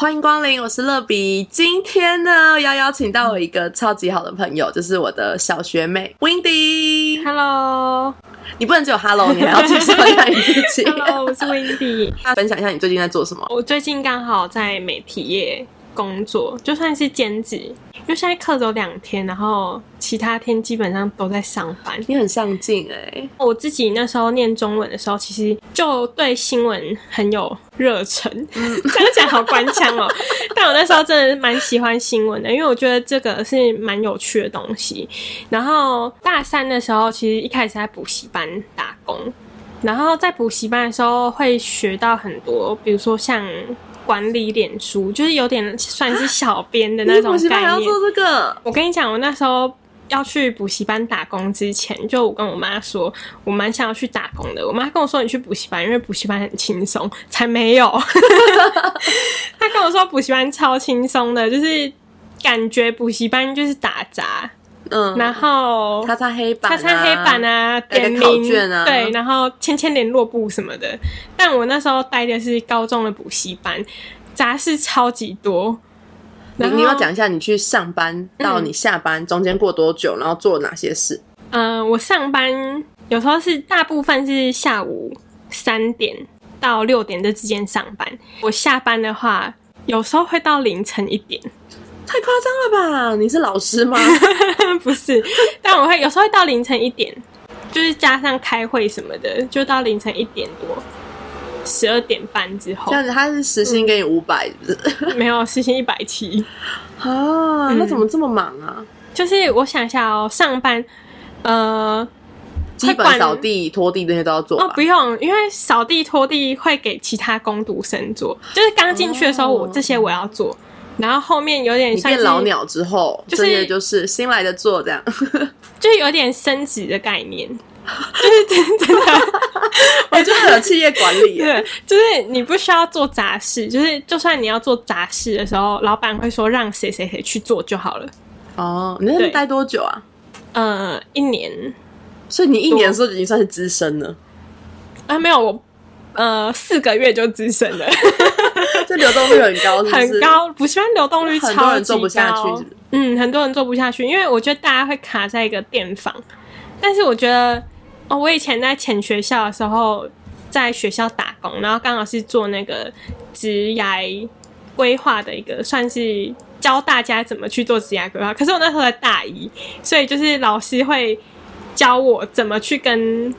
欢迎光临，我是乐比。今天呢，要邀请到我一个超级好的朋友，就是我的小学妹 Windy。Hello，你不能只有 Hello，你还要介绍一下你自己。Hello，我是 Windy。分享一下你最近在做什么？我最近刚好在媒体业工作，就算是兼职，因为现在课只有两天，然后其他天基本上都在上班。你很上进哎、我自己那时候念中文的时候，其实就对新闻很有热忱，这样讲好官腔哦。但我那时候真的蛮喜欢新闻的，因为我觉得这个是蛮有趣的东西。然后大三的时候，其实一开始在补习班打工，然后在补习班的时候会学到很多，比如说像。管理脸书就是有点算是小编的那你种概念要做。这个？我跟你讲，我那时候要去补习班打工之前，就我跟我妈说，我蛮想要去打工的。我妈跟我说，你去补习班，因为补习班很轻松。才没有，她跟我说补习班超轻松的，就是感觉补习班就是打杂，嗯，然后擦擦黑板、啊，擦擦黑板啊，点名卷啊对，然后签签联络簿什么的。但我那时候待的是高中的补习班，杂事超级多。你你要讲一下你去上班到你下班、中间过多久，然后做了哪些事？呃，我上班有时候是大部分是下午三点到六点这之间上班，我下班的话有时候会到凌晨一点，太夸张了吧？你是老师吗？不是，但我会有时候会到凌晨一点，就是加上开会什么的，就到凌晨一点多，十二点半之后这，样子他是时薪给你五百？没有实薪一百七。啊，那怎么这么忙啊？就是我想一下哦，上班，呃，基本扫地、拖地那些都要做？哦，不用，因为扫地拖地会给其他工读生做，就是刚进去的时候，我哦这些我要做，然后后面有点像变老鸟之后，就是就是新来的做这样。就是有点升级的概念，就是真真的，我真的有企业管理耶，对，就是你不需要做杂事，就是就算你要做杂事的时候，老板会说让谁谁谁去做就好了。哦，你在那待多久啊？呃，一年所以你一年的时候已经算是资深了，啊，没有我。呃，四个月就资深了，这流动率很高是是，很。高，补习班流动率超级高，很多人做不下去是不是嗯，很多人做不下去，因为我觉得大家会卡在一个电房。但是我觉得，哦，我以前在前学校的时候，在学校打工，然后刚好是做那个职涯规划的一个，算是教大家怎么去做职涯规划。可是我那时候在大一，所以就是老师会教我怎么去跟。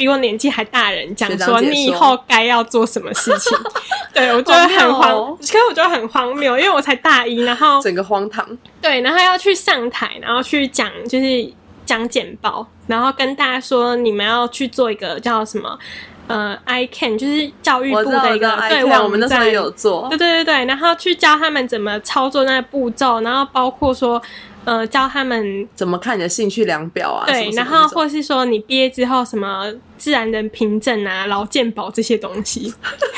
比我年纪还大人讲说，你以后该要做什么事情。对我觉得很荒，哦。可是我觉得很荒谬，因为我才大一，然后整个荒唐，对，然后要去上台，然后去讲就是讲简报，然后跟大家说你们要去做一个叫什么呃 I can，就是教育部的一个对我们那时候也有做。对，对对对，然后去教他们怎么操作那个步骤，然后包括说呃教他们怎么看你的兴趣量表啊？什对，么什然后或是说你毕业之后什么自然人凭证啊、劳健保这些东西。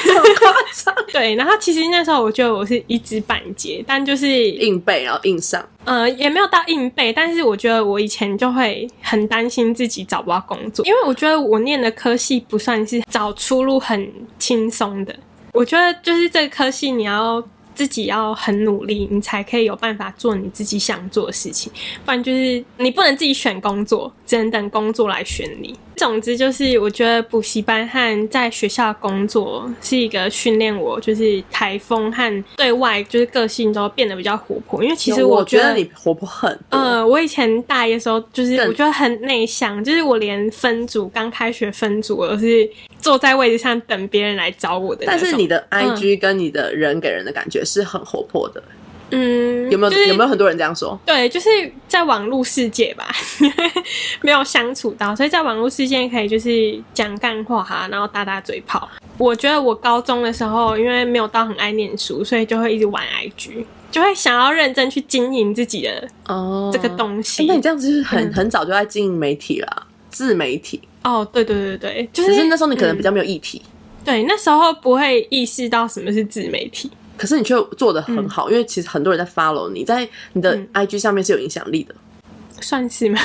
夸张 对，然后其实那时候我觉得我是一知半解，但就是硬背，然后硬上。呃，也没有到硬背，但是我觉得我以前就会很担心自己找不到工作，因为我觉得我念的科系不算是找出路很轻松的。我觉得就是这个科系你要自己要很努力，你才可以有办法做你自己想做的事情，不然就是你不能自己选工作，只能等工作来选你。总之就是，我觉得补习班和在学校工作是一个训练我，就是台风和对外就是个性都变得比较活泼。因为其实我觉得你活泼很多，呃，我以前大一的时候，就是我觉得很内向，就是我连分组刚开学分组，我都是坐在位置上等别人来找我的。但是你的 IG 跟你的人给人的感觉是很活泼的，嗯，有没有、就是有没有很多人这样说？对，就是在网络世界吧，没有相处到，所以在网络世界可以就是讲干话哈，然后打打嘴炮。我觉得我高中的时候，因为没有到很爱念书，所以就会一直玩 IG，就会想要认真去经营自己的哦这个东西。欸那你这样子就是很、嗯很早就在经营媒体了，自媒体。哦，对对对对，就是只是那时候你可能比嗯较没有议题，对，那时候不会意识到什么是自媒体。可是你却做的很好，因为其实很多人在 follow 你，在你的嗯 IG 上面是有影响力的。算是吗？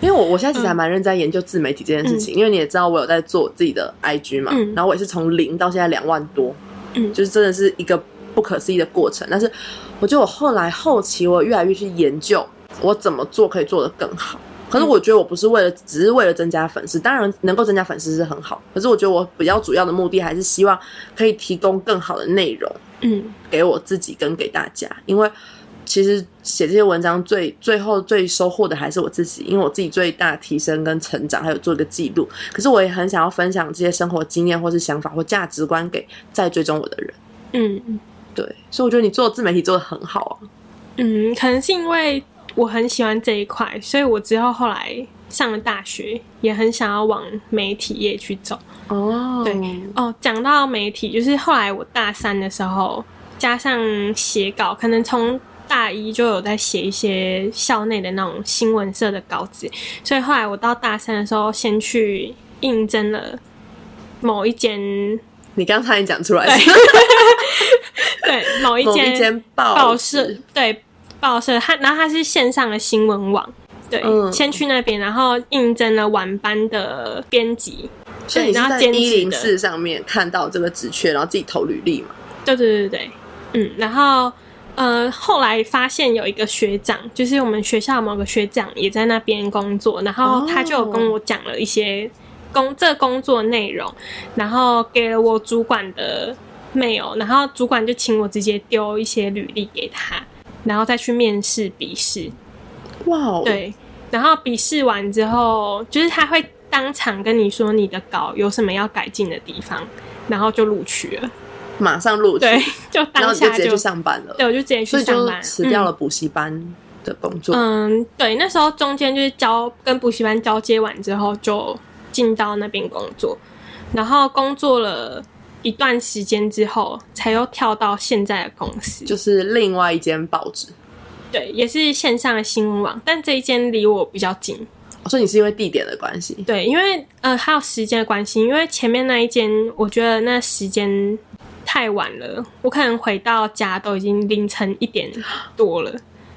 因为我我现在其实还蛮认真在研究自媒体这件事情，因为你也知道我有在做自己的 IG 嘛，嗯然后我也是从零到现在两万多，嗯就是真的是一个不可思议的过程。但是我觉得我后来后期我越来越去研究我怎么做可以做得更好。可是我觉得我不是为了只是为了增加粉丝，当然能够增加粉丝是很好。可是我觉得我比较主要的目的还是希望可以提供更好的内容嗯给我自己跟给大家，因为其实写这些文章最最后最收获的还是我自己，因为我自己最大的提升跟成长，还有做一个记录。可是我也很想要分享这些生活经验或是想法或价值观给在追踪我的人。嗯对，所以我觉得你做自媒体做的很好啊。嗯，可能是因为我很喜欢这一块，所以我之后后来上了大学，也很想要往媒体业去走。哦对哦，讲到媒体，就是后来我大三的时候，加上写稿，可能从大一就有在写一些校内的那种新闻社的稿子，所以后来我到大三的时候，先去应征了某一间，你刚才也讲出来对 某一间报社，对报社，他然后他是线上的新闻网。对，嗯先去那边，然后应征了晚班的编辑，所以你是在然后兼职的一零四上面看到这个职缺，然后自己投履历嘛？对对对对，嗯，然后呃，后来发现有一个学长，就是我们学校某个学长也在那边工作，然后他就有跟我讲了一些工这工作内容，然后给了我主管的 mail，然后主管就请我直接丢一些履历给他，然后再去面试笔试，哇哦，，对，然后笔试完之后，就是他会当场跟你说你的稿有什么要改进的地方，然后就录取了。马上录取，对，就当下就就直接去上班了，对，我就直接去上班，辞掉了补习班的工作。嗯。嗯，对，那时候中间就是交跟补习班交接完之后，就进到那边工作，然后工作了一段时间之后，才又跳到现在的公司，就是另外一间报纸，对，也是线上的新闻网，但这一间离我比较近，哦所以你是因为地点的关系，对，因为呃还有时间的关系，因为前面那一间我觉得那时间太晚了，我可能回到家都已经凌晨一点多了。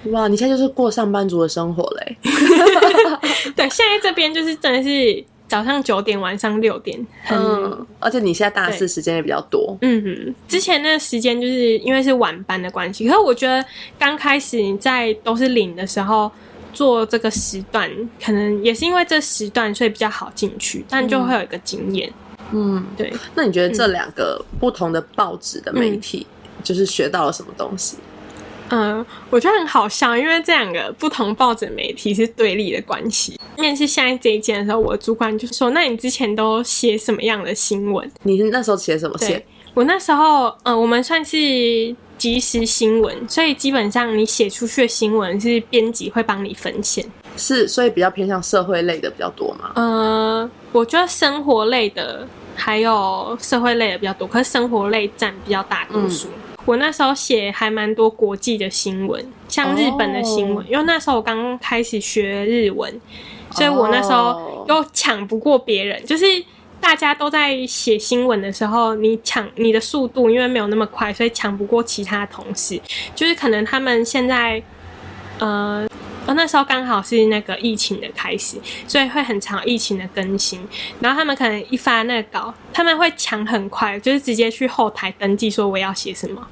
哇，你现在就是过上班族的生活嘞。对，现在这边就是真的是早上九点，晚上六点，嗯，而且你现在大四时间也比较多，嗯哼。之前那个时间就是因为是晚班的关系，可是我觉得刚开始你在都是领的时候。做这个时段，可能也是因为这时段，所以比较好进去，但就会有一个经验。嗯，对，那你觉得这两个不同的报纸的媒体，就是学到了什么东西？嗯，我觉得很好笑，因为这两个不同报纸媒体是对立的关系。面试下一这一件的时候，我主管就说：“那你之前都写什么样的新闻你那时候写什么？”对写我那时候，呃，我们算是即时新闻，所以基本上你写出去的新闻是编辑会帮你分线。是，所以比较偏向社会类的比较多嘛。呃，我觉得生活类的还有社会类的比较多，可是生活类占比较大多数。我那时候写还蛮多国际的新闻，像日本的新闻，哦因为那时候我刚开始学日文，所以我那时候哦又抢不过别人，就是。大家都在写新闻的时候，你抢你的速度因为没有那么快，所以抢不过其他同事。就是可能他们现在，呃，呃那时候刚好是那个疫情的开始，所以会很长疫情的更新。然后他们可能一发那个稿，他们会抢很快，就是直接去后台登记说我要写什么。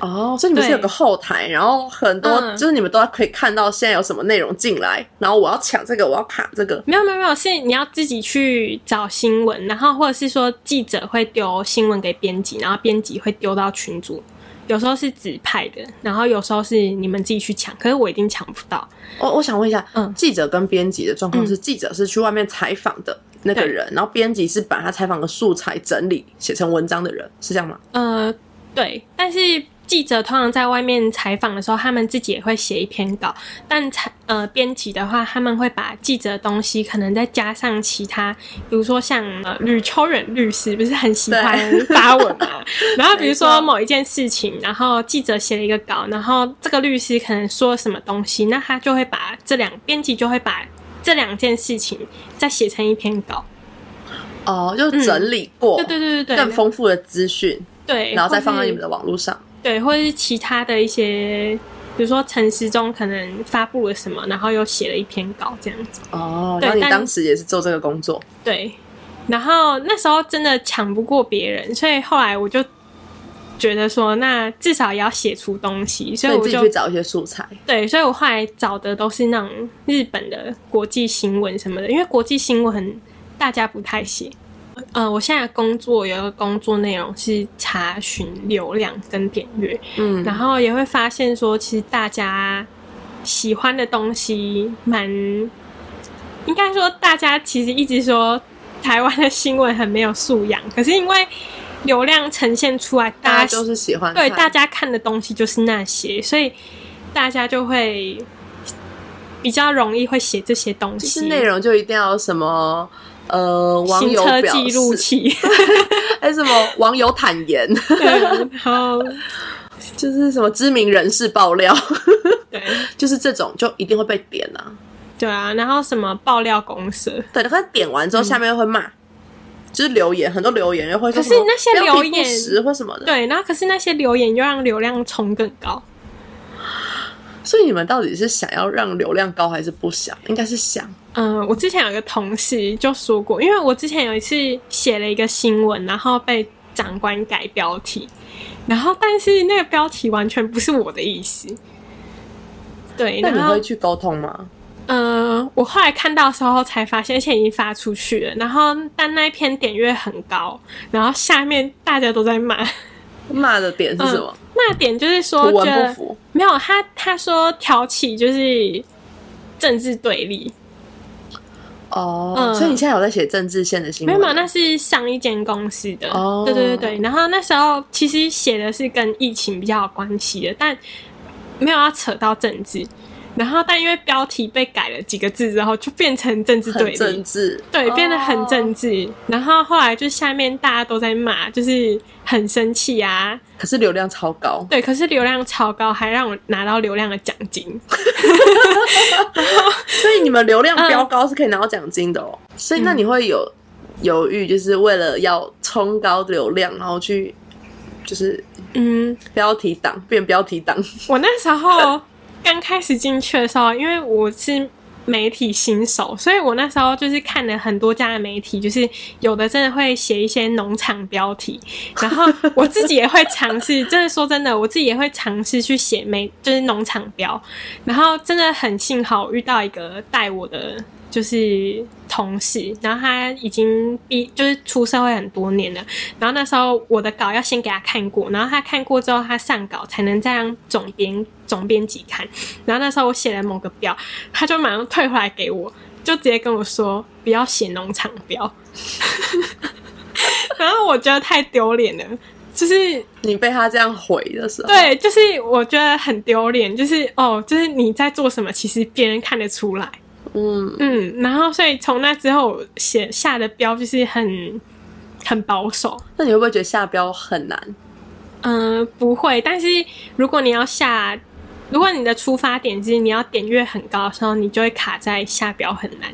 哦，所以你们是有个后台，然后很多、嗯就是你们都可以看到现在有什么内容进来，然后我要抢这个，我要卡这个。没有没有没有，是你要自己去找新闻，然后或者是说记者会丢新闻给编辑，然后编辑会丢到群组。有时候是指派的，然后有时候是你们自己去抢，可是我一定抢不到。我、我想问一下，嗯记者跟编辑的状况是，记者是去外面采访的那个对人，然后编辑是把他采访的素材整理写成文章的人，是这样吗？呃，对，但是记者通常在外面采访的时候，他们自己也会写一篇稿，但采呃编辑的话，他们会把记者的东西可能再加上其他，比如说像呃吕秋远律师不是很喜欢发文嘛，然后比如说某一件事情，然后记者写了一个稿，然后这个律师可能说什么东西，那他就会把这两编辑就会把这两件事情再写成一篇稿。哦，就整理过，对对对对对，更丰富的资讯，对，然后再放在你们的网络上。对，或者是其他的一些，比如说陈时中可能发布了什么，然后又写了一篇稿这样子。哦，对但然后你当时也是做这个工作，对，然后那时候真的抢不过别人，所以后来我就觉得说，那至少也要写出东西，所以我就去找一些素材。对，所以我后来找的都是那种日本的国际新闻什么的，因为国际新闻大家不太写。呃，我现在工作有一个工作内容是查询流量跟点阅，嗯，然后也会发现说，其实大家喜欢的东西蛮，应该说大家其实一直说台湾的新闻很没有素养，可是因为流量呈现出来，大家都是喜欢对大家看的东西就是那些，所以大家就会比较容易会写这些东西。就是内容就一定要有什么呃网友记录示，器，还 是什么网友坦言，对，然后 就是什么知名人士爆料，对就是这种就一定会被点啊。对啊，然后什么爆料公司，对，可是点完之后下面又会骂，就是留言很多留言又会可是那些留言或什么的。对，然后可是那些留言又让流量冲更高。所以你们到底是想要让流量高还是不想？应该是想。嗯，我之前有一个同事就说过，因为我之前有一次写了一个新闻，然后被长官改标题，然后但是那个标题完全不是我的意思。对，那你会去沟通吗？嗯，我后来看到的时候才发现，而且已经发出去了。然后，但那一篇点阅很高，然后下面大家都在骂。骂的点是什么？骂点就是说，图文觉得不符没有他他说挑起就是政治对立，哦、嗯所以你现在有在写政治线的新闻？没有没有，那是上一间公司的。哦对对对对。然后那时候其实写的是跟疫情比较有关系的，但没有要扯到政治。然后，但因为标题被改了几个字之后，就变成政治对立。政治，对，变得很哦政治。然后后来就下面大家都在骂，就是很生气啊。可是流量超高。对，可是流量超高，还让我拿到流量的奖金。所以你们流量嗯标高是可以拿到奖金的哦。所以那你会有犹豫，就是为了要冲高流量，然后去就是嗯，标题党变标题党。我那时候刚开始进去的时候，因为我是媒体新手，所以我那时候就是看了很多家的媒体，就是有的真的会写一些农场标题，然后我自己也会尝试，真的说真的，我自己也会尝试去写媒就是农场标，然后真的很幸好遇到一个带我的。就是同事，然后他已经毕就是出社会很多年了，然后那时候我的稿要先给他看过，然后他看过之后，他上稿才能再让总编总编辑看。然后那时候我写了某个标，他就马上退回来给我，就直接跟我说不要写农场标。然后我觉得太丢脸了，就是你被他这样回的时候，，对，就是我觉得很丢脸，就是哦，就是你在做什么，其实别人看得出来。嗯，嗯，然后所以从那之后我写下的标就是很很保守。那你会不会觉得下标很难？嗯，不会。但是如果你要下，如果你的出发点是你要点阅很高的时候，你就会卡在下标很难。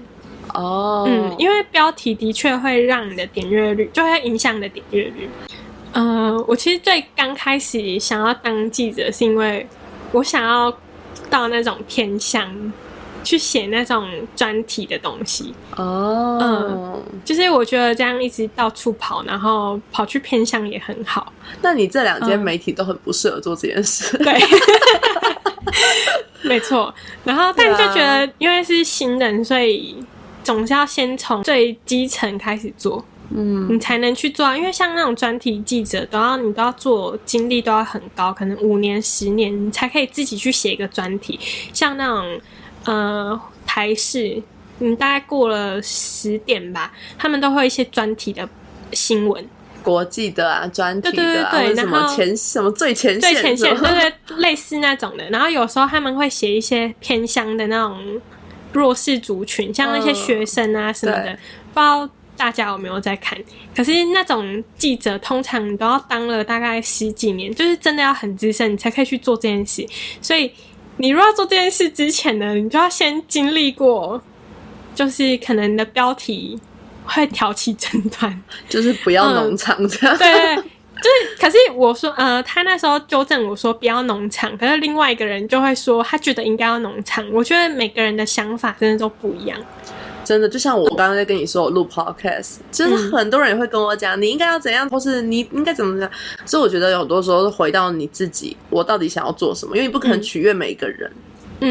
哦，嗯，因为标题的确会让你的点阅率，就会影响你的点阅率。呃，我其实最刚开始想要当记者，是因为我想要到那种偏向去写那种专题的东西。哦，嗯就是我觉得这样一直到处跑，然后跑去偏向也很好。那你这两间嗯媒体都很不适合做这件事。对，没错。然后，但就觉得因为是新人，所以总是要先从最基层开始做，嗯，你才能去做啊。因为像那种专题记者，都要你都要做经历都要很高，可能五年、十年，你才可以自己去写一个专题。像那种呃台视，你大概过了十点吧，他们都会有一些专题的新闻。国际的啊，专题的啊，什么前什么最前线，最前线，对对，类似那种的。然后有时候他们会写一些偏乡的那种弱势族群，像那些嗯学生啊什么的，对不知道大家有没有在看？可是那种记者通常你都要当了大概十几年，就是真的要很资深，你才可以去做这件事。所以你如果要做这件事之前呢，你就要先经历过，就是可能你的标题会挑起争端。就是不要农场这样。对对对，就是，可是我说，呃，他那时候纠正我说不要农场，可是另外一个人就会说他觉得应该要农场。我觉得每个人的想法真的都不一样。真的，就像我刚刚在跟你说，我录 podcast，就是很多人也会跟我讲，你应该要怎样，或是你应该怎么样。所以我觉得有很多时候回到你自己，我到底想要做什么？因为你不可能取悦每一个人，嗯，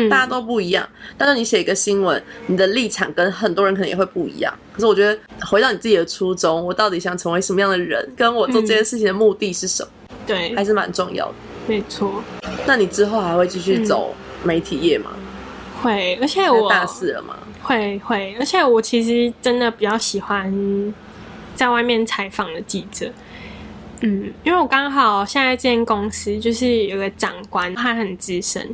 大家都不一样。但是你写一个新闻，你的立场跟很多人可能也会不一样。可是我觉得回到你自己的初衷，我到底想成为什么样的人，跟我做这件事情的目的是什么，对，还是蛮重要的。没错。那你之后还会继续走媒体业吗？会，而且我大四了吗？会会，而且我其实真的比较喜欢在外面采访的记者。嗯，因为我刚好现在这间公司就是有个长官，他很资深，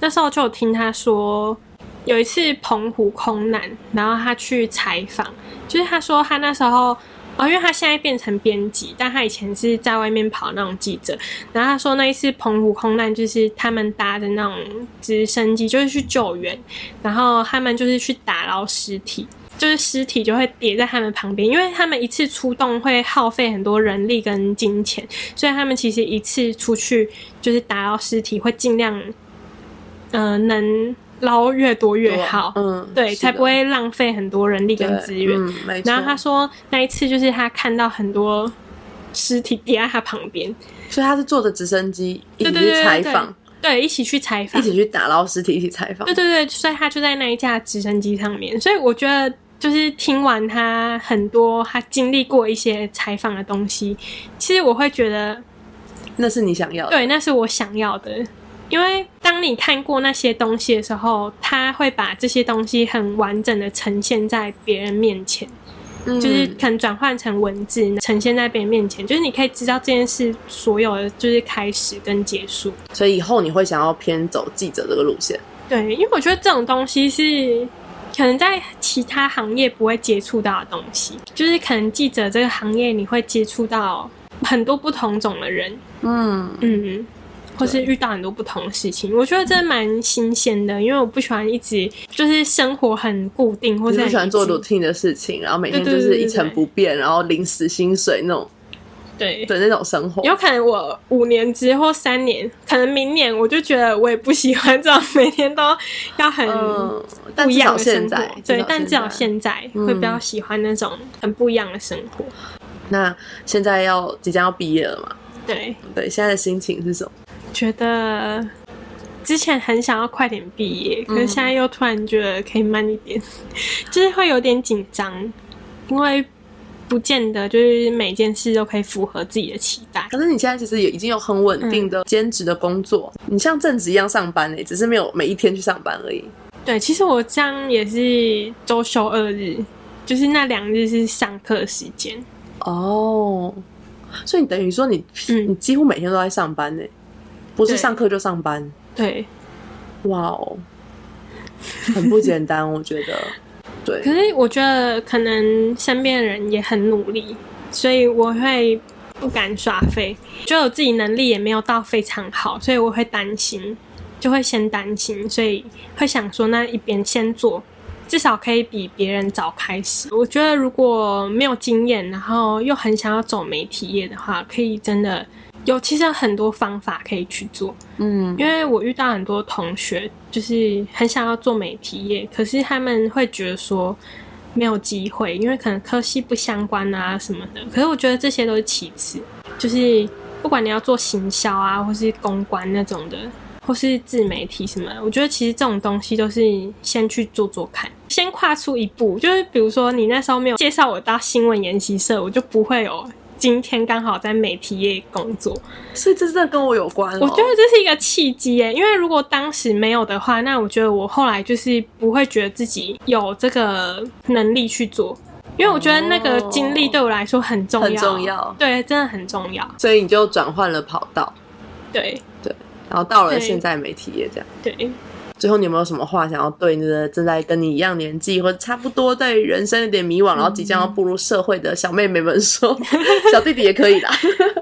那时候就有听他说，有一次澎湖空难，然后他去采访，就是他说他那时候。哦，因为他现在变成编辑，但他以前是在外面跑那种记者。然后他说那一次澎湖空难，就是他们搭的那种直升机，就是去救援，然后他们就是去打捞尸体，就是尸体就会叠在他们旁边，因为他们一次出动会耗费很多人力跟金钱，所以他们其实一次出去就是打捞尸体，会尽量，呃，能。捞越多越好，嗯，对，才不会浪费很多人力跟资源。然后他说那一次就是他看到很多尸体叠在他旁边，所以他是坐着直升机一起去采访，对，一起去采访，一起去打捞尸体，一起采访。对对对，所以他就在那一架直升机上面。所以我觉得就是听完他很多他经历过一些采访的东西，其实我会觉得那是你想要的，对，那是我想要的。因为当你看过那些东西的时候，他会把这些东西很完整的呈现在别人面前，就是可能转换成文字呈现在别人面前，就是你可以知道这件事所有的就是开始跟结束。所以以后你会想要偏走记者这个路线？对，因为我觉得这种东西是可能在其他行业不会接触到的东西，就是可能记者这个行业你会接触到很多不同种的人。嗯嗯。或是遇到很多不同的事情，我觉得真的蛮新鲜的，因为我不喜欢一直就是生活很固定，或者不喜欢做 routine 的事情，然后每天就是一成不变，然后领死薪水那种，对的那种生活。有可能我五年之后三年，可能明年我就觉得我也不喜欢这种每天都要很不一样的生活。对，但至少现在会比较喜欢那种很不一样的生活。那现在要即将要毕业了嘛？对对，现在的心情是什么？觉得之前很想要快点毕业，可是现在又突然觉得可以慢一点，就是会有点紧张，因为不见得就是每件事都可以符合自己的期待。可是你现在其实也已经有很稳定的兼职的工作，你像正职一样上班呢，只是没有每一天去上班而已。对，其实我这样也是周休二日，就是那两日是上课时间。哦，所以你等于说你嗯你几乎每天都在上班呢。不是上课就上班，对，哇哦，很不简单，我觉得，对。可是我觉得可能身边的人也很努力，所以我会不敢耍废，就我自己能力也没有到非常好，所以我会担心，就会先担心，所以会想说那一边先做，至少可以比别人早开始。我觉得如果没有经验，然后又很想要走媒体业的话，可以真的。有其实有很多方法可以去做，嗯，因为我遇到很多同学，就是很想要做媒体业，可是他们会觉得说没有机会，因为可能科系不相关啊什么的。可是我觉得这些都是其次，就是不管你要做行销啊，或是公关那种的，或是自媒体什么，我觉得其实这种东西都是先去做做看，先跨出一步。就是比如说你那时候没有介绍我到新闻研习社，我就不会有。今天刚好在媒体业工作，所以这真的跟我有关。我觉得这是一个契机耶，因为如果当时没有的话，那我觉得我后来就是不会觉得自己有这个能力去做，因为我觉得那个经历对我来说很重要，很重要，对，真的很重要。所以你就转换了跑道，对。对，然后到了现在媒体业这样，对。最后，你有没有什么话想要对你的正在跟你一样年纪，或者差不多对人生有点迷惘，然后即将要步入社会的小妹妹们说？小弟弟也可以啦。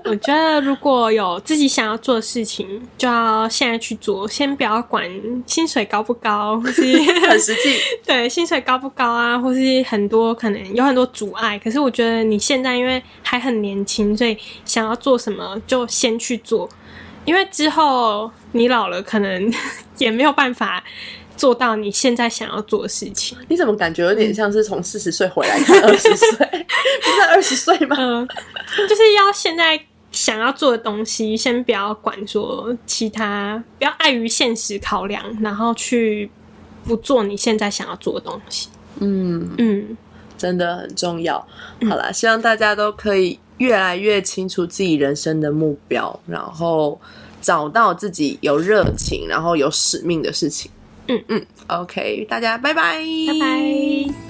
我觉得如果有自己想要做的事情，就要现在去做，先不要管薪水高不高，或是 很实际。对，薪水高不高啊，或是很多可能有很多阻碍。可是我觉得你现在因为还很年轻，所以想要做什么就先去做。因为之后你老了，可能 也没有办法做到你现在想要做的事情。你怎么感觉有点像是从四十岁回来看 二十岁？不是二十岁吗？嗯，就是要现在想要做的东西，先不要管说其他，不要碍于现实考量，然后去不做你现在想要做的东西。嗯，嗯，真的很重要。好啦，希望大家都可以越来越清楚自己人生的目标，然后找到自己有热情，然后有使命的事情。嗯嗯，OK，大家拜拜，拜拜。